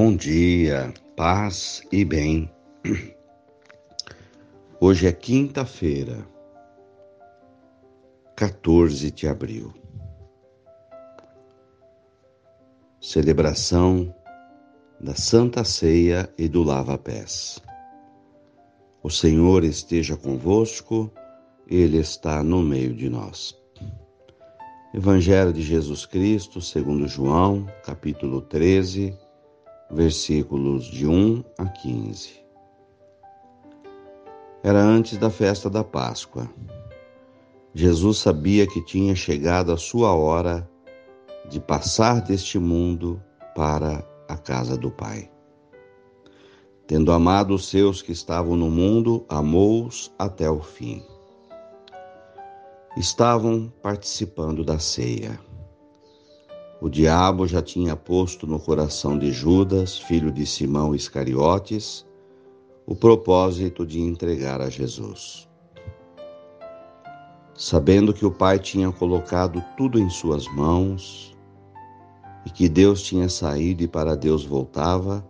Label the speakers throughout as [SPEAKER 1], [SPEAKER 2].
[SPEAKER 1] Bom dia, paz e bem. Hoje é quinta-feira, 14 de abril. Celebração da Santa Ceia e do Lava-Pés. O Senhor esteja convosco, Ele está no meio de nós. Evangelho de Jesus Cristo, segundo João, capítulo 13, versículos de 1 a 15. Era antes da festa da Páscoa. Jesus sabia que tinha chegado a sua hora de passar deste mundo para a casa do Pai. Tendo amado os seus que estavam no mundo, amou-os até o fim. Estavam participando da ceia. O diabo já tinha posto no coração de Judas, filho de Simão Iscariotes, o propósito de entregar a Jesus. Sabendo que o Pai tinha colocado tudo em suas mãos e que Deus tinha saído e para Deus voltava,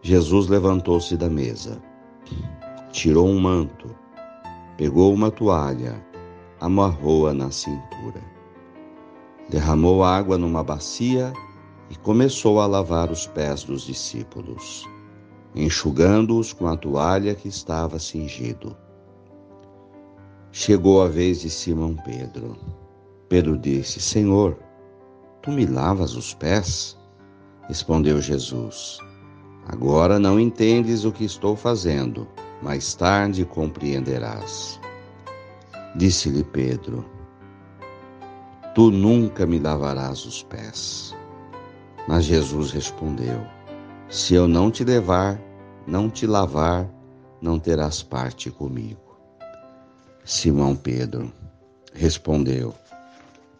[SPEAKER 1] Jesus levantou-se da mesa, tirou um manto, pegou uma toalha, amarrou-a na cintura derramou água numa bacia e começou a lavar os pés dos discípulos, enxugando-os com a toalha que estava cingido. Chegou a vez de Simão Pedro. Pedro disse: Senhor, tu me lavas os pés? Respondeu Jesus: Agora não entendes o que estou fazendo, mais tarde compreenderás. Disse-lhe Pedro: Tu nunca me lavarás os pés. Mas Jesus respondeu: Se eu não te levar, não te lavar, não terás parte comigo. Simão Pedro respondeu: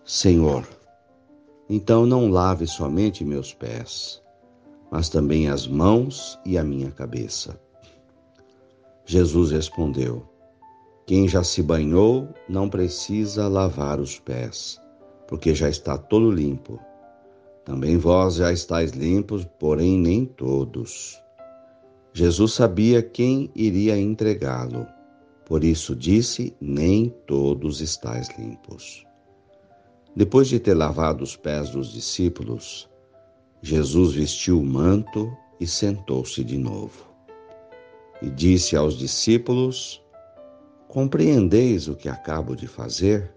[SPEAKER 1] Senhor, então não lave somente meus pés, mas também as mãos e a minha cabeça. Jesus respondeu: Quem já se banhou não precisa lavar os pés porque já está todo limpo. Também vós já estáis limpos, porém nem todos. Jesus sabia quem iria entregá-lo, por isso disse: Nem todos estáis limpos. Depois de ter lavado os pés dos discípulos, Jesus vestiu o manto e sentou-se de novo. E disse aos discípulos: Compreendeis o que acabo de fazer?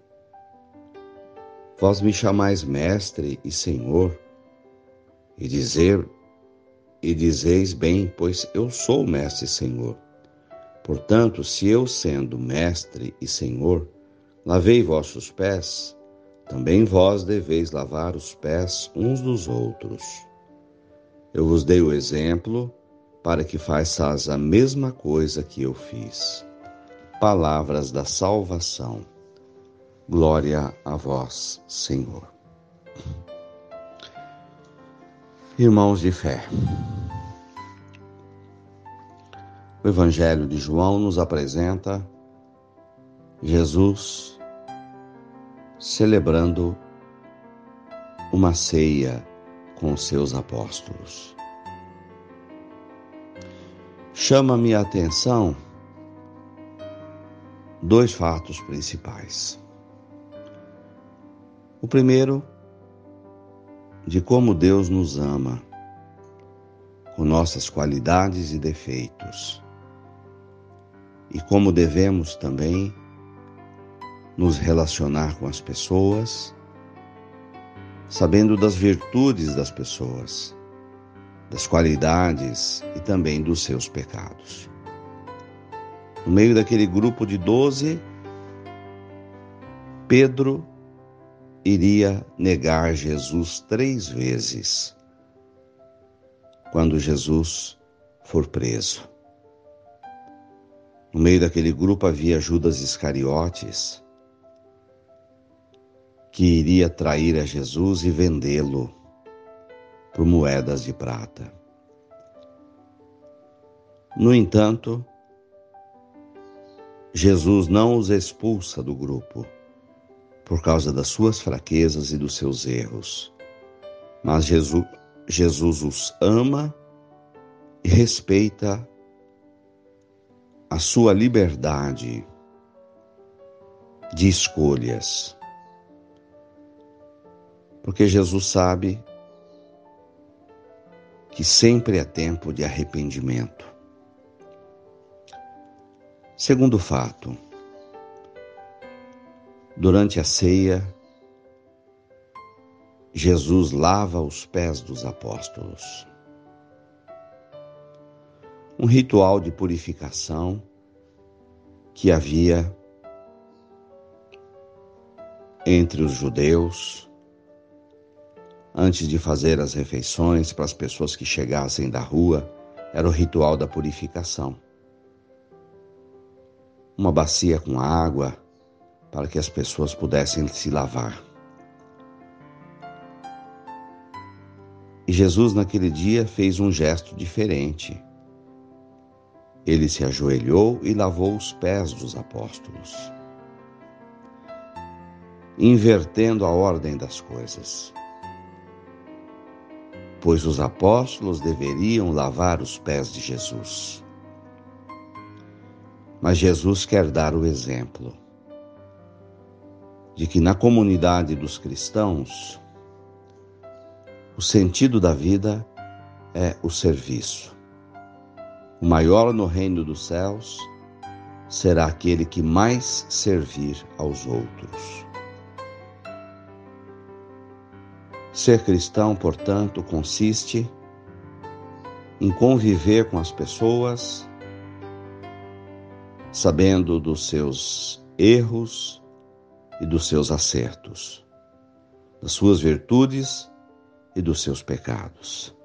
[SPEAKER 1] Vós me chamais mestre e senhor, e dizer e dizeis bem, pois eu sou mestre e senhor. Portanto, se eu sendo mestre e senhor, lavei vossos pés, também vós deveis lavar os pés uns dos outros. Eu vos dei o exemplo para que façais a mesma coisa que eu fiz. Palavras da salvação. Glória a vós, Senhor. Irmãos de fé, o Evangelho de João nos apresenta Jesus celebrando uma ceia com seus apóstolos. Chama-me a atenção dois fatos principais. O primeiro, de como Deus nos ama, com nossas qualidades e defeitos, e como devemos também nos relacionar com as pessoas, sabendo das virtudes das pessoas, das qualidades e também dos seus pecados. No meio daquele grupo de doze, Pedro iria negar Jesus três vezes quando Jesus for preso. No meio daquele grupo havia Judas Iscariotes, que iria trair a Jesus e vendê-lo por moedas de prata. No entanto, Jesus não os expulsa do grupo por causa das suas fraquezas e dos seus erros. Mas Jesus, Jesus os ama e respeita a sua liberdade de escolhas. Porque Jesus sabe que sempre é tempo de arrependimento. Segundo fato, durante a ceia, Jesus lava os pés dos apóstolos. Um ritual de purificação que havia entre os judeus antes de fazer as refeições para as pessoas que chegassem da rua, era o ritual da purificação. Uma bacia com água para que as pessoas pudessem se lavar. E Jesus, naquele dia, fez um gesto diferente. Ele se ajoelhou e lavou os pés dos apóstolos, invertendo a ordem das coisas. Pois os apóstolos deveriam lavar os pés de Jesus. Mas Jesus quer dar o exemplo de que na comunidade dos cristãos, o sentido da vida é o serviço. O maior no reino dos céus será aquele que mais servir aos outros. Ser cristão, portanto, consiste em conviver com as pessoas, sabendo dos seus erros e dos seus acertos, das suas virtudes e dos seus pecados.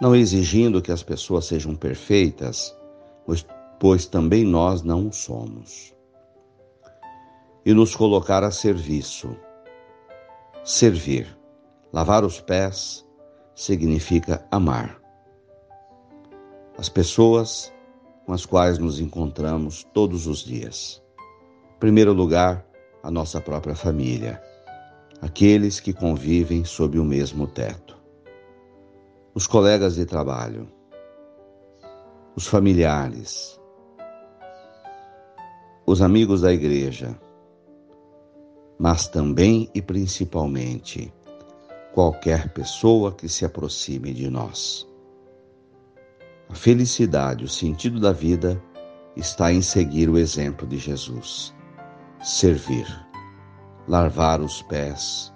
[SPEAKER 1] Não exigindo que as pessoas sejam perfeitas, pois, pois também nós não somos. E nos colocar a serviço. Servir. Lavar os pés significa amar. As pessoas com as quais nos encontramos todos os dias. Em primeiro lugar, a nossa própria família aqueles que convivem sob o mesmo teto, os colegas de trabalho, os familiares, os amigos da igreja, mas também e principalmente qualquer pessoa que se aproxime de nós. A felicidade, o sentido da vida está em seguir o exemplo de Jesus, servir lavar os pés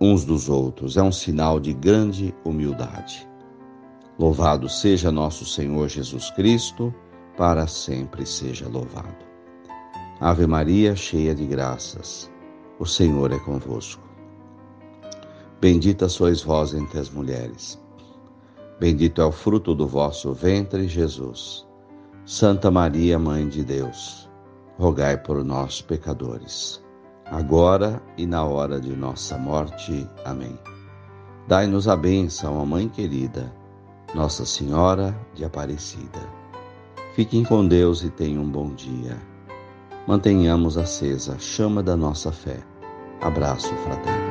[SPEAKER 1] uns dos outros. É um sinal de grande humildade. Louvado seja nosso Senhor Jesus Cristo, para sempre seja louvado. Ave Maria, cheia de graças, o Senhor é convosco. Bendita sois vós entre as mulheres. Bendito é o fruto do vosso ventre, Jesus. Santa Maria, Mãe de Deus rogai por nós, pecadores, agora e na hora de nossa morte. Amém. Dai-nos a bênção, a Mãe querida, Nossa Senhora de Aparecida. Fiquem com Deus e tenham um bom dia. Mantenhamos acesa a chama da nossa fé. Abraço fraterno.